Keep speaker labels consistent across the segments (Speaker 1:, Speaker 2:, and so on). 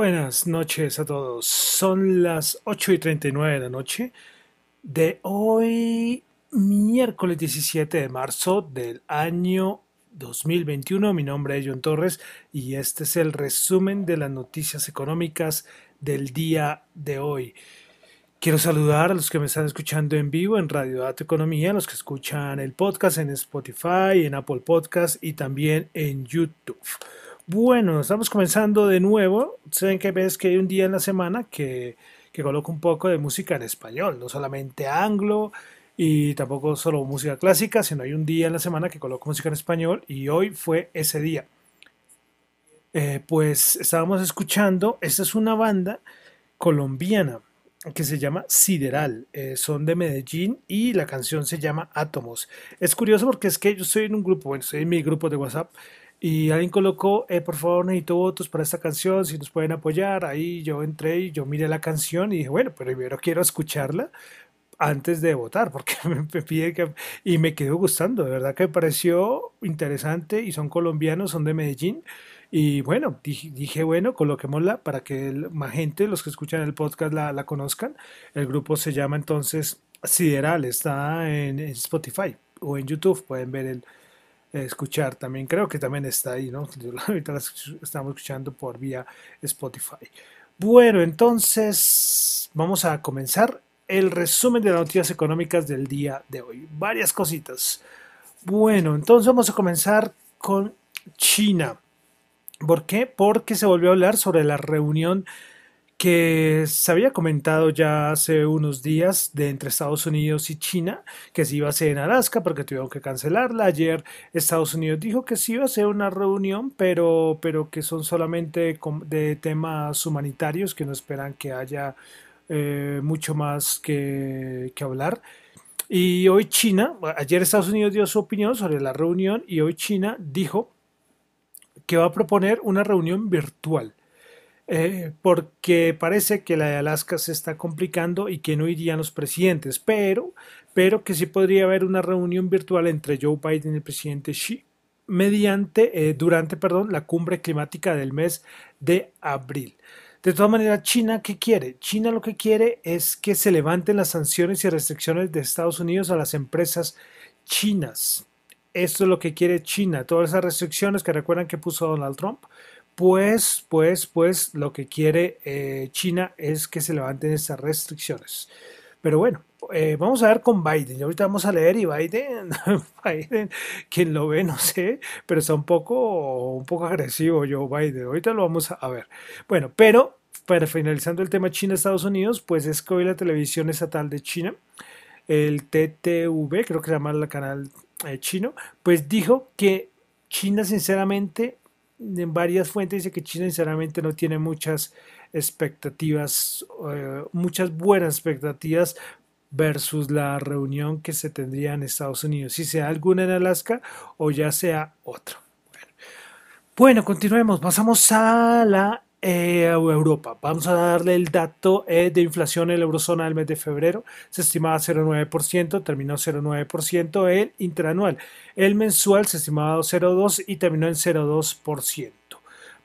Speaker 1: Buenas noches a todos. Son las 8 y 39 de la noche de hoy, miércoles 17 de marzo del año 2021. Mi nombre es John Torres y este es el resumen de las noticias económicas del día de hoy. Quiero saludar a los que me están escuchando en vivo en Radio Dato Economía, a los que escuchan el podcast en Spotify, en Apple Podcast y también en YouTube. Bueno, estamos comenzando de nuevo. Saben que ves que hay un día en la semana que, que coloco un poco de música en español, no solamente anglo y tampoco solo música clásica, sino hay un día en la semana que coloco música en español y hoy fue ese día. Eh, pues estábamos escuchando, esta es una banda colombiana que se llama Sideral, eh, son de Medellín y la canción se llama Átomos. Es curioso porque es que yo estoy en un grupo, bueno, estoy en mi grupo de WhatsApp y alguien colocó, eh, por favor necesito votos para esta canción, si nos pueden apoyar. Ahí yo entré y yo miré la canción y dije, bueno, primero quiero escucharla antes de votar, porque me pide que... Y me quedó gustando, de verdad que me pareció interesante y son colombianos, son de Medellín. Y bueno, dije, dije, bueno, coloquémosla para que el- más gente, los que escuchan el podcast, la, la conozcan. El grupo se llama entonces Sideral, está en, en Spotify o en YouTube, pueden ver el, escuchar también, creo que también está ahí, ¿no? Ahorita la estamos escuchando por vía Spotify. Bueno, entonces vamos a comenzar el resumen de las noticias económicas del día de hoy. Varias cositas. Bueno, entonces vamos a comenzar con China. ¿Por qué? Porque se volvió a hablar sobre la reunión que se había comentado ya hace unos días de entre Estados Unidos y China, que se iba a hacer en Alaska, porque tuvieron que cancelarla. Ayer Estados Unidos dijo que sí iba a ser una reunión, pero, pero que son solamente de temas humanitarios, que no esperan que haya eh, mucho más que, que hablar. Y hoy China, ayer Estados Unidos dio su opinión sobre la reunión y hoy China dijo que va a proponer una reunión virtual. Eh, porque parece que la de Alaska se está complicando y que no irían los presidentes, pero, pero que sí podría haber una reunión virtual entre Joe Biden y el presidente Xi mediante, eh, durante, perdón, la cumbre climática del mes de abril. De todas maneras, China, ¿qué quiere? China lo que quiere es que se levanten las sanciones y restricciones de Estados Unidos a las empresas chinas. Esto es lo que quiere China. Todas esas restricciones que recuerdan que puso Donald Trump, pues, pues, pues, lo que quiere eh, China es que se levanten estas restricciones. Pero bueno, eh, vamos a ver con Biden. Ahorita vamos a leer y Biden, Biden, quien lo ve, no sé, pero está un poco, un poco agresivo Joe Biden. Ahorita lo vamos a ver. Bueno, pero para finalizando el tema China-Estados Unidos, pues es que hoy la televisión estatal de China, el TTV, creo que se llama el canal eh, chino, pues dijo que China sinceramente en varias fuentes dice que China sinceramente no tiene muchas expectativas, eh, muchas buenas expectativas versus la reunión que se tendría en Estados Unidos, si sea alguna en Alaska o ya sea otra. Bueno, continuemos, pasamos a la eh, Europa. Vamos a darle el dato eh, de inflación en la eurozona del mes de febrero. Se estimaba 0,9%, terminó 0,9% el interanual. El mensual se estimaba 0,2% y terminó en 0,2%.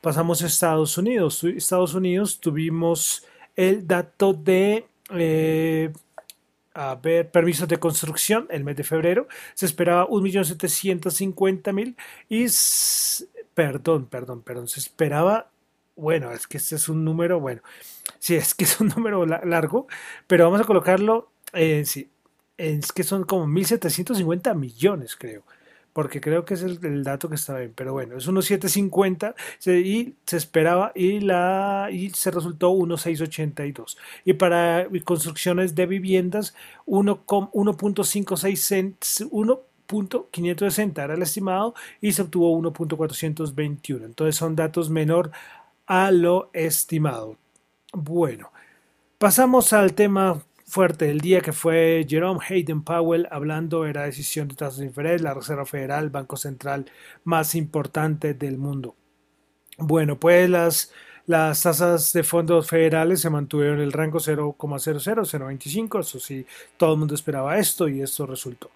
Speaker 1: Pasamos a Estados Unidos. Estados Unidos tuvimos el dato de eh, ver, permisos de construcción el mes de febrero. Se esperaba 1.750.000 y perdón, perdón, perdón, se esperaba, bueno, es que este es un número, bueno, sí, es que es un número largo, pero vamos a colocarlo, eh, sí, es que son como 1.750 millones, creo, porque creo que es el, dato que está bien, pero bueno, es 1.750 y se esperaba y, la, y se resultó 1.682. Y para construcciones de viviendas, 1.56 cents, 1 .560 era el estimado y se obtuvo 1.421. Entonces son datos menor a lo estimado. Bueno, pasamos al tema fuerte del día que fue Jerome Hayden Powell hablando de la decisión de tasas de interés, la Reserva Federal, banco central más importante del mundo. Bueno, pues las, las tasas de fondos federales se mantuvieron en el rango 0,00, 0,25, eso sí, todo el mundo esperaba esto y esto resultó.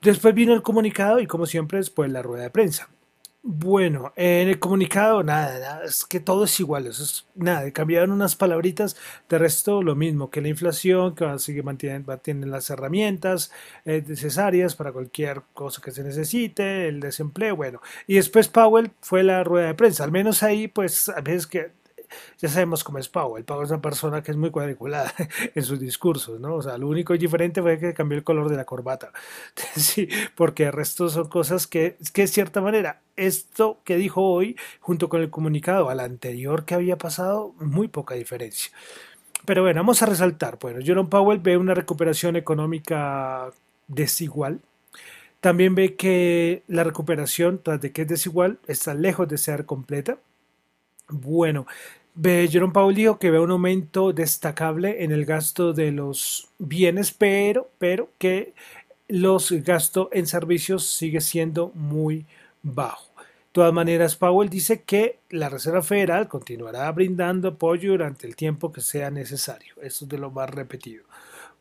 Speaker 1: Después vino el comunicado y como siempre después la rueda de prensa. Bueno, en el comunicado nada, es que todo es igual, es nada, cambiaron unas palabritas, de resto lo mismo, que la inflación, que así mantienen, mantienen las herramientas eh, necesarias para cualquier cosa que se necesite, el desempleo, bueno, y después Powell fue la rueda de prensa, al menos ahí pues a veces que ya sabemos cómo es Powell. Powell es una persona que es muy cuadriculada en sus discursos, ¿no? O sea, lo único diferente fue que cambió el color de la corbata. Sí, porque el resto son cosas que, que de cierta manera, esto que dijo hoy, junto con el comunicado al anterior que había pasado, muy poca diferencia. Pero bueno, vamos a resaltar. Bueno, Jerome Powell ve una recuperación económica desigual. También ve que la recuperación, tras de que es desigual, está lejos de ser completa. Bueno, Jerome Powell dijo que ve un aumento destacable en el gasto de los bienes, pero, pero que los gastos en servicios sigue siendo muy bajo. De todas maneras, Powell dice que la Reserva Federal continuará brindando apoyo durante el tiempo que sea necesario. Eso es de lo más repetido.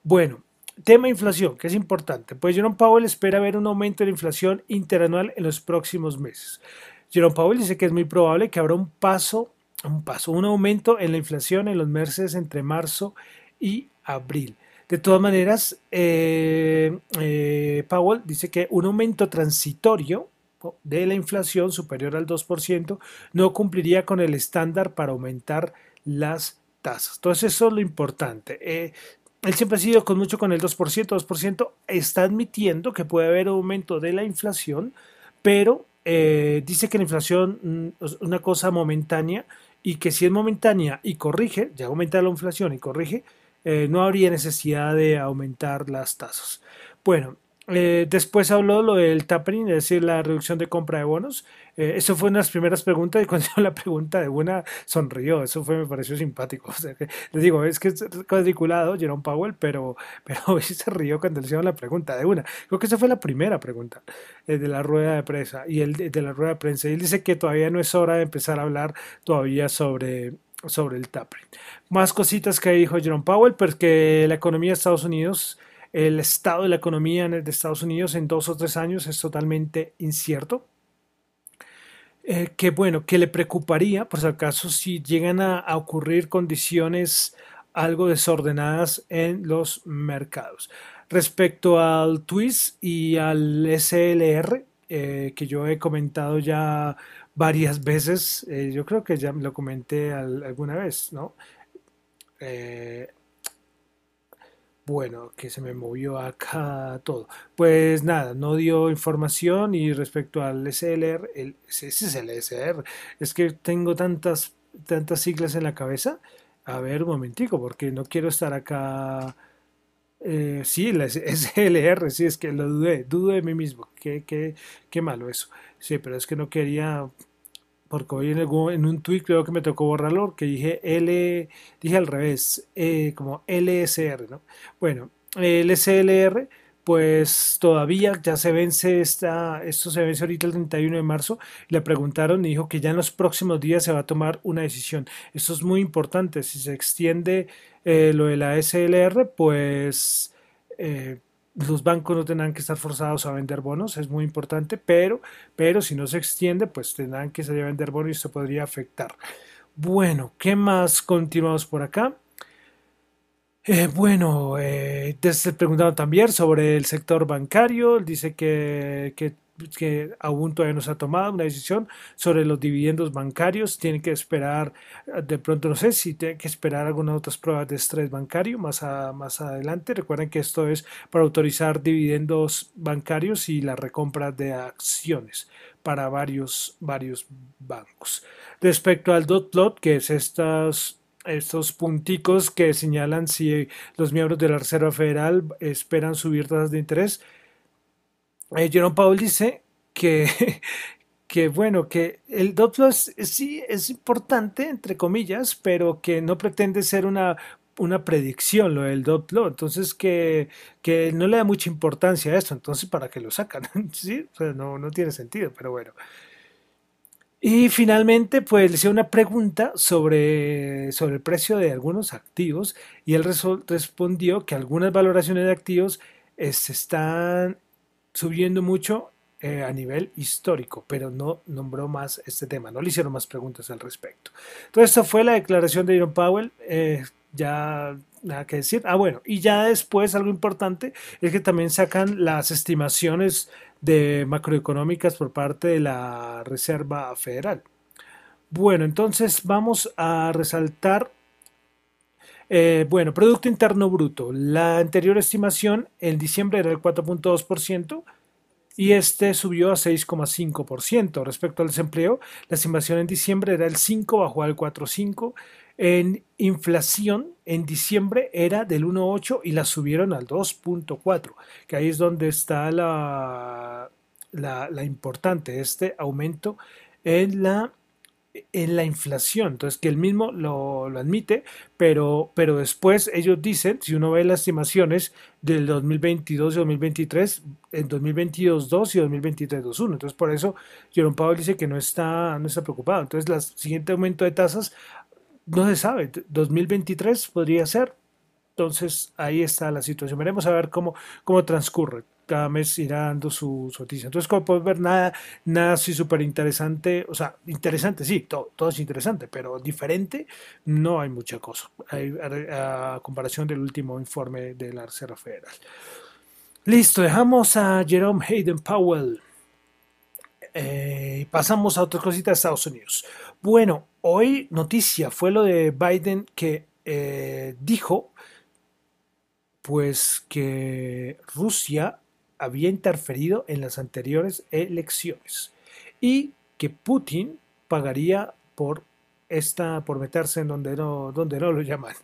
Speaker 1: Bueno, tema inflación, que es importante. Pues Jerome Powell espera ver un aumento de la inflación interanual en los próximos meses. Jerome Powell dice que es muy probable que habrá un paso, un paso, un aumento en la inflación en los meses entre marzo y abril. De todas maneras, eh, eh, Powell dice que un aumento transitorio de la inflación superior al 2% no cumpliría con el estándar para aumentar las tasas. Entonces eso es lo importante. Eh, él siempre ha sido con mucho con el 2%, 2%, está admitiendo que puede haber aumento de la inflación, pero dice que la inflación mm, es una cosa momentánea y que si es momentánea y corrige, ya aumenta la inflación y corrige, eh, no habría necesidad de aumentar las tasas. Bueno, eh, después habló lo del tapering, es decir, la reducción de compra de bonos. Eh, eso fue una de las primeras preguntas y cuando hizo la pregunta de buena sonrió. Eso fue, me pareció simpático. les digo, es que es cuadriculado Jerome Powell, pero, pero se rió cuando le hicieron la pregunta de una. Creo que esa fue la primera pregunta eh, de la rueda de prensa y el de la rueda de prensa. Y él dice que todavía no es hora de empezar a hablar todavía sobre sobre el tapering. Más cositas que dijo Jerome Powell, porque la economía de Estados Unidos el estado de la economía de Estados Unidos en dos o tres años es totalmente incierto. Eh, que bueno, que le preocuparía, por si acaso, si llegan a, ocurrir condiciones algo desordenadas en los mercados. Respecto al TWIS y al SLR, eh, que yo he comentado ya varias veces, eh, yo creo que ya lo comenté alguna vez, ¿no? Bueno, que se me movió acá todo. Pues nada, no dio información y respecto al SLR, el, ese es el SLR. Es que tengo tantas, tantas siglas en la cabeza. A ver, un momentico, porque no quiero estar acá. Eh, sí, el SLR, sí, es que lo dudé, dudo de mí mismo. Qué, qué, qué malo eso. Sí, pero es que no quería porque hoy en, algún- en un tweet creo que me tocó borrarlo, que dije L, dije al revés, eh, como LSR, ¿no? Bueno, el SLR, pues todavía ya se vence esta, esto se vence ahorita el 31 de marzo. Le preguntaron y dijo que ya en los próximos días se va a tomar una decisión. Esto es muy importante. Si se extiende eh, lo de la SLR, pues eh, los bancos no tendrán que estar forzados a vender bonos, es muy importante, pero, pero si no se extiende, pues tendrán que salir a vender bonos y esto podría afectar. Bueno, ¿qué más continuamos por acá? Eh, bueno, eh, te preguntaron también sobre el sector bancario. Dice que, que aún todavía no se ha tomado una decisión sobre los dividendos bancarios. Tiene que esperar, eh, de pronto no sé si tiene que esperar algunas otras pruebas de estrés bancario más, a- más adelante. Recuerden que esto es para autorizar dividendos bancarios y la recompra de acciones para varios, varios bancos. Respecto al dot plot, que es estas estos punticos que señalan si los miembros de la Reserva Federal esperan subir tasas de interés. Eh, Jerome Powell dice que, que bueno, que el es- sí es importante, entre comillas, pero que no pretende ser una, una predicción lo del dot plot. Entonces que, que no le da mucha importancia a esto. Entonces, ¿para qué lo sacan? ¿Sí? O sea, no, no tiene sentido, pero bueno. Y finalmente, pues le hice una pregunta sobre, sobre el precio de algunos activos y él respondió que algunas valoraciones de activos se están subiendo mucho eh, a nivel histórico, pero no nombró más este tema, no le hicieron más preguntas al respecto. Entonces, esto fue la declaración de Jerome Powell. eh, ya nada que decir. Ah, bueno, y ya después algo importante es que también sacan las estimaciones de macroeconómicas por parte de la Reserva Federal. Bueno, entonces vamos a resaltar, eh, bueno, Producto Interno Bruto. La anterior estimación en diciembre era el 4.2% y este subió a 6,5%. Respecto al desempleo, la estimación en diciembre era el 5, bajó al 4,5. En inflación, en diciembre era del 1,8 y la subieron al 2,4, que ahí es donde está la, la, la importante, este aumento en la en la inflación, entonces que él mismo lo, lo admite, pero, pero después ellos dicen, si uno ve las estimaciones del 2022 y 2023, en 2022 2 y 2023 2 1, entonces por eso Jerome Powell dice que no está, no está preocupado, entonces el siguiente aumento de tasas no se sabe, 2023 podría ser, entonces ahí está la situación, veremos a ver cómo, cómo transcurre cada mes irá dando su, su noticia. Entonces, como puedes ver, nada, nada así súper interesante, o sea, interesante, sí, todo, todo es interesante, pero diferente, no hay mucha cosa, hay, a, comparación del último informe de la Reserva Federal. Listo, dejamos a Jerome Hayden Powell. Eh, pasamos a otra cosita de Estados Unidos. Bueno, hoy noticia fue lo de Biden que eh, dijo pues que Rusia había interferido en las anteriores elecciones y que Putin pagaría por esta por meterse en donde no donde no lo llaman.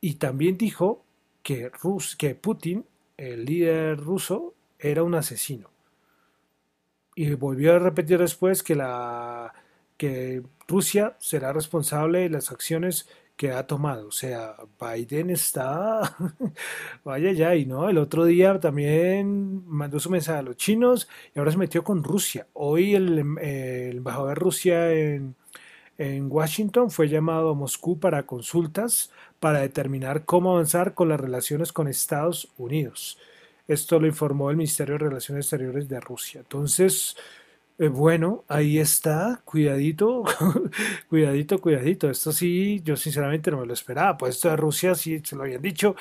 Speaker 1: Y también dijo que Rus, que Putin el líder ruso era un asesino. Y volvió a repetir después que la que Rusia será responsable de las acciones que ha tomado. O sea, Biden está, vaya ya, y no, el otro día también mandó su mensaje a los chinos y ahora se metió con Rusia. Hoy el, el embajador de Rusia en, Washington fue llamado a Moscú para consultas para determinar cómo avanzar con las relaciones con Estados Unidos. Esto lo informó el Ministerio de Relaciones Exteriores de Rusia. Entonces, eh, bueno, ahí está, cuidadito, cuidadito, cuidadito. Esto sí, yo sinceramente no me lo esperaba. Pues esto de Rusia sí se lo habían dicho,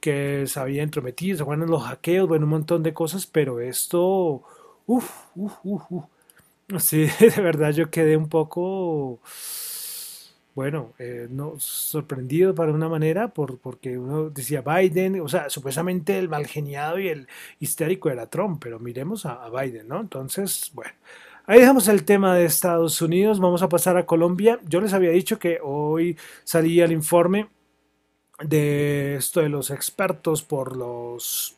Speaker 1: que se había entrometido, se acuerdan los hackeos, bueno, un montón de cosas, pero esto, uff, uff, uff, uf. Sí, de verdad yo quedé un poco, bueno, eh, no, sorprendido para una manera, por, porque uno decía Biden, o sea, supuestamente el mal geniado y el histérico era Trump, pero miremos a, Biden, ¿no? Entonces, bueno. Ahí dejamos el tema de Estados Unidos, vamos a pasar a Colombia. Yo les había dicho que hoy salía el informe de esto de los expertos por los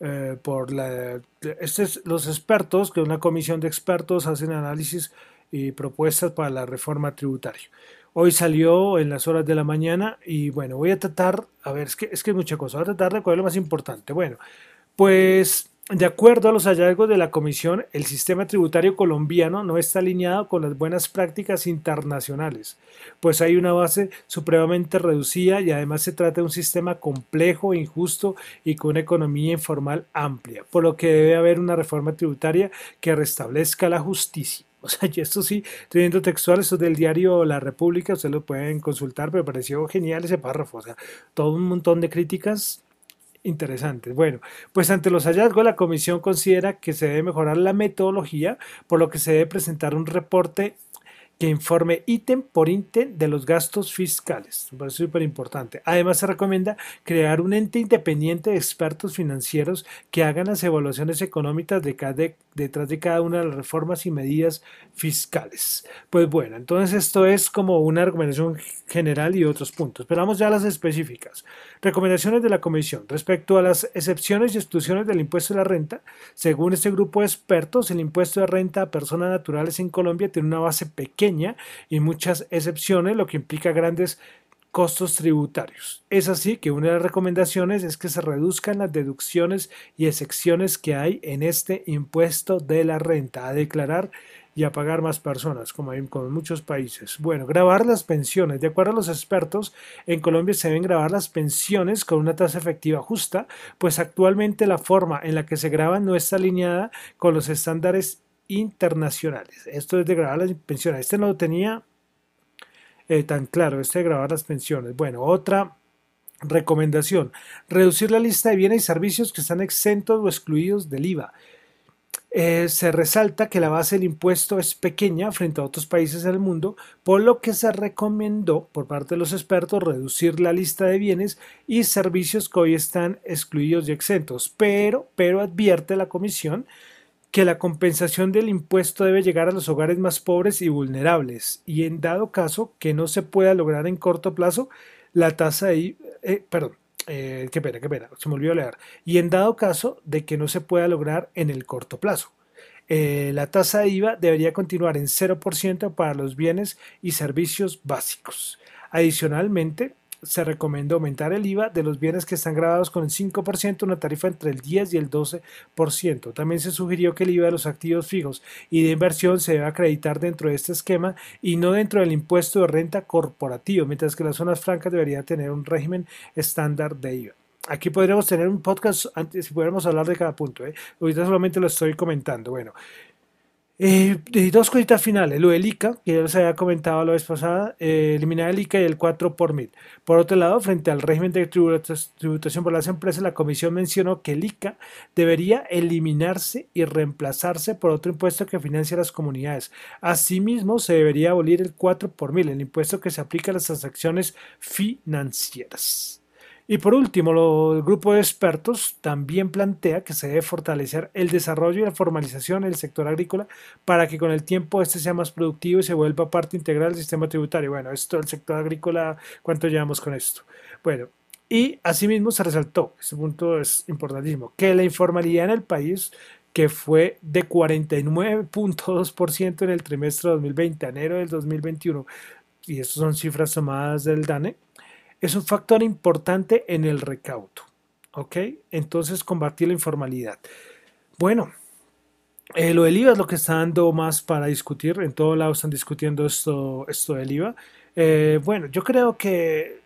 Speaker 1: eh, por la este es, los expertos que una comisión de expertos hacen análisis y propuestas para la reforma tributaria. Hoy salió en las horas de la mañana y bueno, voy a tratar, a ver, es que es, que es mucha cosa, voy a tratar de cuál lo más importante. Bueno, pues de acuerdo a los hallazgos de la Comisión, el sistema tributario colombiano no está alineado con las buenas prácticas internacionales, pues hay una base supremamente reducida y además se trata de un sistema complejo, injusto y con una economía informal amplia, por lo que debe haber una reforma tributaria que restablezca la justicia. O sea, y esto sí, teniendo textual, esto es del diario La República, ustedes lo pueden consultar, pero pareció genial ese párrafo, o sea, todo un montón de críticas interesantes. Bueno, pues ante los hallazgos la comisión considera que se debe mejorar la metodología, por lo que se debe presentar un reporte que informe ítem por ítem de los gastos fiscales. Me parece súper importante. Además, se recomienda crear un ente independiente de expertos financieros que hagan las evaluaciones económicas de cada, detrás de cada una de las reformas y medidas fiscales. Pues bueno, entonces esto es como una recomendación general y otros puntos. Pero vamos ya a las específicas. Recomendaciones de la Comisión. Respecto a las excepciones y exclusiones del impuesto de la renta, según este grupo de expertos, el impuesto de renta a personas naturales en Colombia tiene una base pequeña y muchas excepciones, lo que implica grandes costos tributarios. Es así que una de las recomendaciones es que se reduzcan las deducciones y excepciones que hay en este impuesto de la renta a declarar y a pagar más personas, como hay en muchos países. Bueno, grabar las pensiones. De acuerdo a los expertos, en Colombia se deben grabar las pensiones con una tasa efectiva justa, pues actualmente la forma en la que se graban no está alineada con los estándares internacionales. Esto es de grabar las pensiones. Este no lo tenía eh, tan claro, este de grabar las pensiones. Bueno, otra recomendación, reducir la lista de bienes y servicios que están exentos o excluidos del IVA. Eh, se resalta que la base del impuesto es pequeña frente a otros países del mundo, por lo que se recomendó por parte de los expertos reducir la lista de bienes y servicios que hoy están excluidos y exentos. Pero, pero advierte la Comisión que la compensación del impuesto debe llegar a los hogares más pobres y vulnerables, y en dado caso que no se pueda lograr en corto plazo, la tasa de, eh, perdón, eh, qué pena, qué pena, se me olvidó leer. Y en dado caso de que no se pueda lograr en el corto plazo. Eh, la tasa de IVA debería continuar en 0% para los bienes y servicios básicos. Adicionalmente, se recomienda aumentar el IVA de los bienes que están grabados con el 5%, una tarifa entre el 10 y el 12%. También se sugirió que el IVA de los activos fijos y de inversión se debe acreditar dentro de este esquema y no dentro del impuesto de renta corporativo, mientras que las zonas francas deberían tener un régimen estándar de IVA. Aquí podríamos tener un podcast antes si pudiéramos hablar de cada punto. ¿eh? Ahorita solamente lo estoy comentando. Bueno, eh, dos cositas finales, lo del ICA, que ya les había comentado la vez pasada, eh, eliminar el ICA y el 4 por mil. Por otro lado, frente al régimen de tributación por las empresas, la comisión mencionó que el ICA debería eliminarse y reemplazarse por otro impuesto que financia las comunidades. Asimismo, se debería abolir el 4 por mil, el impuesto que se aplica a las transacciones financieras. Y por último, el grupo de expertos también plantea que se debe fortalecer el desarrollo y la formalización del sector agrícola para que con el tiempo este sea más productivo y se vuelva parte integral del sistema tributario. Bueno, esto el sector agrícola, ¿cuánto llevamos con esto? Bueno, y asimismo se resaltó, este punto es importantísimo, que la informalidad en el país que fue de 49.2% en el trimestre 2020, enero del 2021, y estas son cifras tomadas del DANE, es un factor importante en el recaudo. ¿Ok? Entonces, combatir la informalidad. Bueno, eh, lo del IVA es lo que está dando más para discutir. En todos lados están discutiendo esto, esto del IVA. Eh, bueno, yo creo que,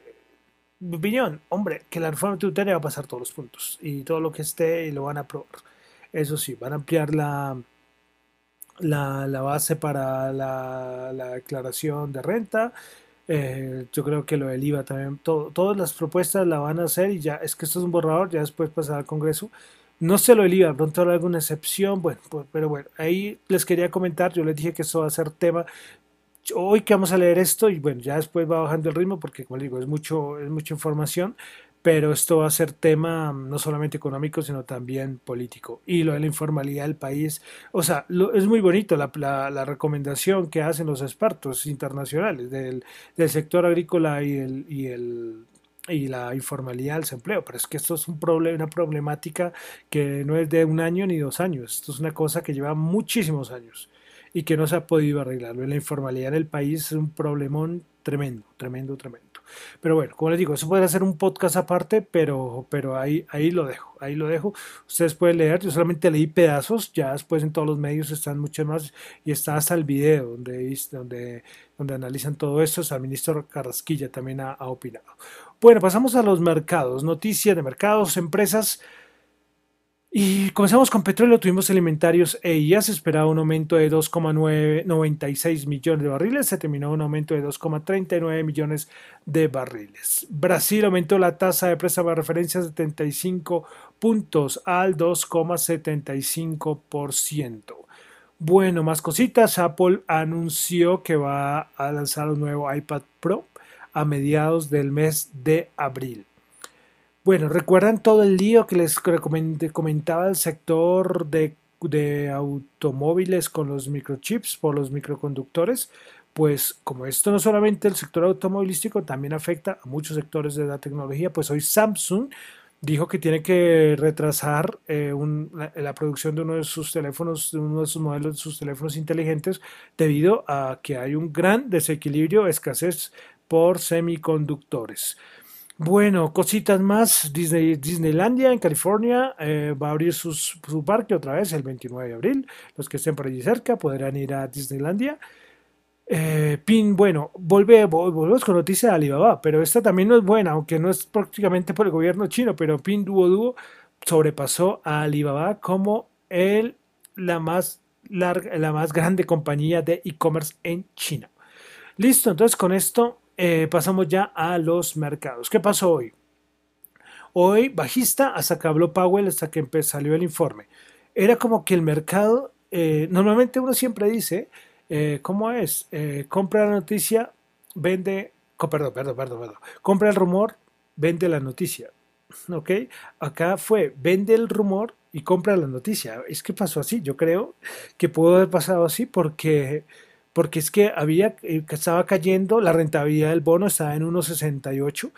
Speaker 1: mi opinión, hombre, que la reforma tributaria va a pasar todos los puntos y todo lo que esté y lo van a aprobar. Eso sí, van a ampliar la, la, base para la, la declaración de renta eh, yo creo que lo del IVA también, todas las propuestas la van a hacer y ya, es que esto es un borrador, ya después pasará al Congreso. No sé lo del IVA, pronto habrá alguna excepción, bueno, pues, pero bueno, ahí les quería comentar, yo les dije que eso va a ser tema. Hoy que vamos a leer esto y bueno, ya después va bajando el ritmo porque como les digo, es mucho, es mucha información, pero esto va a ser tema mm, no solamente económico, sino también político. Y lo de la informalidad del país, o sea, es muy bonito la, la, recomendación que hacen los expertos internacionales del, del sector agrícola y, el, y, el, y la informalidad del desempleo, pero es que esto es un problema, una problemática que no es de un año ni dos años, esto es una cosa que lleva muchísimos años y que no se ha podido arreglarlo. La informalidad en el país es un problemón tremendo, tremendo, tremendo. Pero bueno, como les digo, eso puede ser un podcast aparte, pero, pero ahí, ahí lo dejo, ahí lo dejo. Ustedes pueden leer, yo solamente leí pedazos, ya después en todos los medios están mucho más y está hasta el video donde, donde, donde analizan todo esto. el ministro Carrasquilla también ha, ha opinado. Bueno, pasamos a los mercados, noticias de mercados, empresas. Y comenzamos con petróleo, tuvimos alimentarios e ya se esperaba un aumento de 2,96 millones de barriles, se terminó un aumento de 2,39 millones de barriles. Brasil aumentó la tasa de préstamo de referencia de 75 puntos al 2,75%. Bueno, más cositas, Apple anunció que va a lanzar un nuevo iPad Pro a mediados del mes de abril. Bueno, ¿recuerdan todo el lío que les comentaba el sector de, automóviles con los microchips por los microconductores? Pues como esto no solamente el sector automovilístico, también afecta a muchos sectores de la tecnología, pues hoy Samsung dijo que tiene que retrasar eh, la, producción de uno de sus teléfonos, de uno de sus modelos de sus teléfonos inteligentes, debido a que hay un gran desequilibrio, escasez por semiconductores. Bueno, cositas más. Disney, Disneylandia en California eh, va a abrir su parque otra vez el 29 de abril. Los que estén por allí cerca podrán ir a Disneylandia. Eh, Pin, bueno, volve, volvemos con noticia de Alibaba, pero esta también no es buena, aunque no es prácticamente por el gobierno chino, pero Pin Duo Duo sobrepasó a Alibaba como el, la, más la más grande compañía de e-commerce en China. Listo, entonces con esto eh, pasamos ya a los mercados. ¿Qué pasó hoy? Hoy bajista hasta que habló Powell, hasta que salió el informe. Era como que el mercado, eh, normalmente uno siempre dice, eh, ¿cómo es? compra la noticia, vende, perdón, perdón, perdón, perdón, compra el rumor, vende la noticia. ¿Ok? Acá fue, vende el rumor y compra la noticia. Es que pasó así, yo creo que pudo haber pasado así porque porque es que había eh, estaba cayendo, la rentabilidad del bono estaba en 1.68.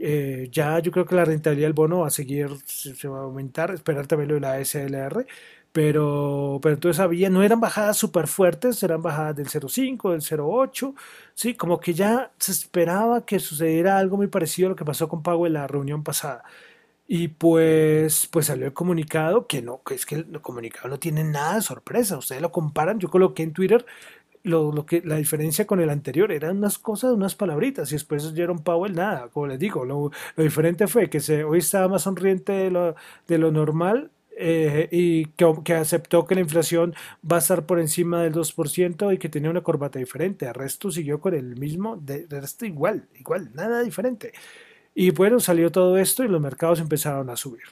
Speaker 1: Eh, ya yo creo que la rentabilidad del bono va a seguir, se, va a aumentar, esperar también lo de la SLR, pero, pero entonces había, no eran bajadas súper fuertes, eran bajadas del 0.5, del 0.8, sí, como que ya se esperaba que sucediera algo muy parecido a lo que pasó con Pago en la reunión pasada. Y pues, pues salió el comunicado, que no, que es que el comunicado no tiene nada de sorpresa. Ustedes lo comparan, yo coloqué en Twitter lo, que, la diferencia con el anterior eran unas cosas, unas palabritas, y después Jerome Powell, nada, como les digo, lo, diferente fue que se, hoy estaba más sonriente de lo, de lo normal eh, y que, aceptó que la inflación va a estar por encima del 2% y que tenía una corbata diferente. El resto siguió con el mismo, de, resto igual, igual, nada diferente. Y bueno, salió todo esto y los mercados empezaron a subir.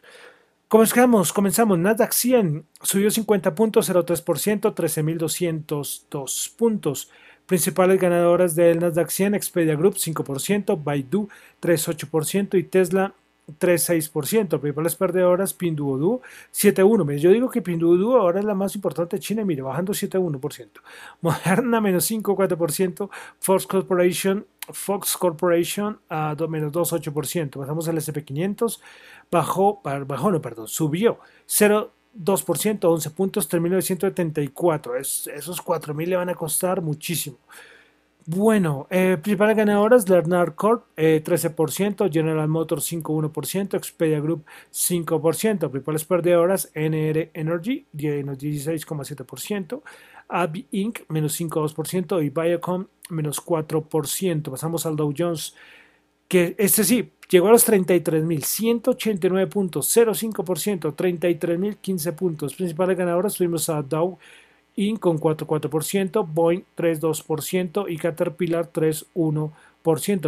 Speaker 1: Comenzamos, comenzamos. Nasdaq 100 subió 50 puntos, 0,3%, 13.202 puntos. Principales ganadoras del Nasdaq 100, Expedia Group 5%, Baidu 3,8% y Tesla 3,6%. Principales perdedoras, Pinduoduo 7,1%. Yo digo que Pinduoduo ahora es la más importante de China, mire, bajando 7,1%. Moderna menos 5,4%, Fox Corporation Fox Corporation a menos 2,8%. Pasamos al SP500, bajó, bajó, no, perdón, subió 0,2%, 11 puntos, 3.974. Es, esos 4.000 le van a costar muchísimo. Bueno, eh, principales ganadoras, Lernar Corp, 13%, eh, General Motors 5,1%, Expedia Group 5%, principales perdedoras, NR Energy, 16,7%, Abby Inc., menos 5,2%, y Viacom, menos 4%. Pasamos al Dow Jones, que este sí, llegó a los 33.189 puntos, 0,5%, 33.015 puntos. Principales ganadoras tuvimos a Dow Inc. con 4,4%, Boeing 3,2% y Caterpillar 3,1%.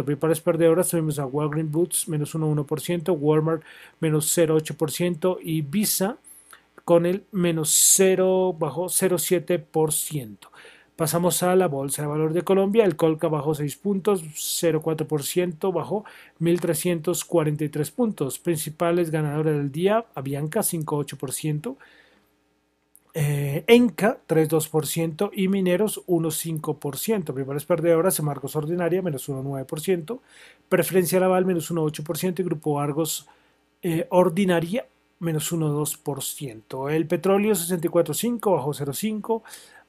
Speaker 1: Principales perdedoras tuvimos a Walgreens Boots menos 1,1%, Walmart menos 0,8% y Visa con el menos 0, bajó 0,7%. Pasamos a la Bolsa de Valor de Colombia. El Colca bajó 6 puntos, 0,4%, bajó 1.343 puntos. Principales ganadoras del día, Avianca 5,8%, eh, Enca 3,2% y Mineros 1,5%. Principales perdedoras, Marcos Ordinaria menos 1,9%, Preferencia Laval menos 1,8% y Grupo Argos eh, Ordinaria menos 1,2%. El petróleo 64,5 bajó 0,5%.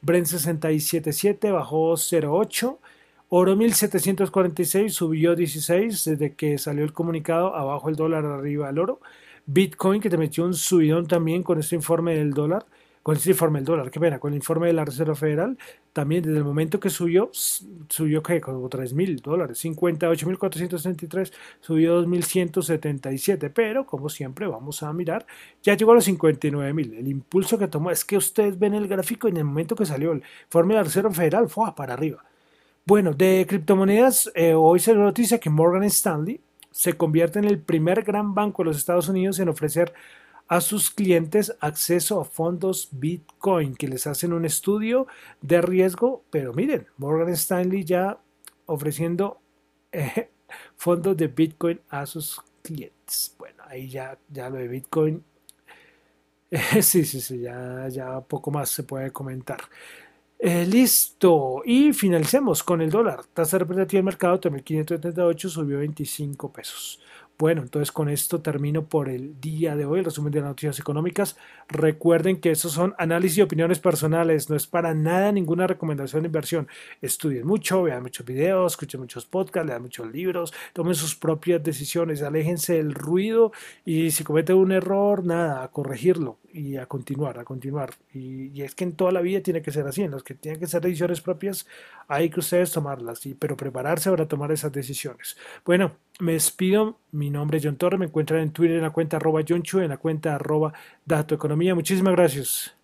Speaker 1: Brent 67.7 bajó 0.8. Oro 1746 subió 16 desde que salió el comunicado, abajo el dólar, arriba el oro. Bitcoin que te metió un subidón también con este informe del dólar, con este informe del dólar, qué pena, con el informe de la Reserva Federal, también desde el momento que subió, subió que como 3 mil dólares, 58.433, subió 2.177, pero como siempre vamos a mirar, ya llegó a los 59 mil. El impulso que tomó es que ustedes ven el gráfico en el momento que salió el informe de la Reserva Federal, fue para arriba. Bueno, de criptomonedas, eh, hoy se noticia que Morgan Stanley se convierte en el primer gran banco de los Estados Unidos en ofrecer a sus clientes acceso a fondos Bitcoin que les hacen un estudio de riesgo, pero miren, Morgan Stanley ya ofreciendo eh, fondos de Bitcoin a sus clientes. Bueno, ahí ya, ya lo de Bitcoin, sí, sí, sí, ya, ya poco más se puede comentar. Eh, listo. Y finalicemos con el dólar. Tasa representativa del mercado, 3.578, subió 25 pesos. Bueno, entonces con esto termino por el día de hoy, el resumen de las noticias económicas. Recuerden que esos son análisis y opiniones personales, no es para nada ninguna recomendación de inversión. Estudien mucho, vean muchos videos, escuchen muchos podcasts, lean muchos libros, tomen sus propias decisiones, aléjense del ruido y si cometen un error, nada, a corregirlo y a continuar, a continuar. Y, es que en toda la vida tiene que ser así, en los que tienen que ser decisiones propias, hay que ustedes tomarlas, y, pero prepararse para tomar esas decisiones. Bueno, me despido, mi nombre es John Torre, me encuentran en Twitter en la cuenta arroba John Chu, en la cuenta arroba Dato Economía. Muchísimas gracias.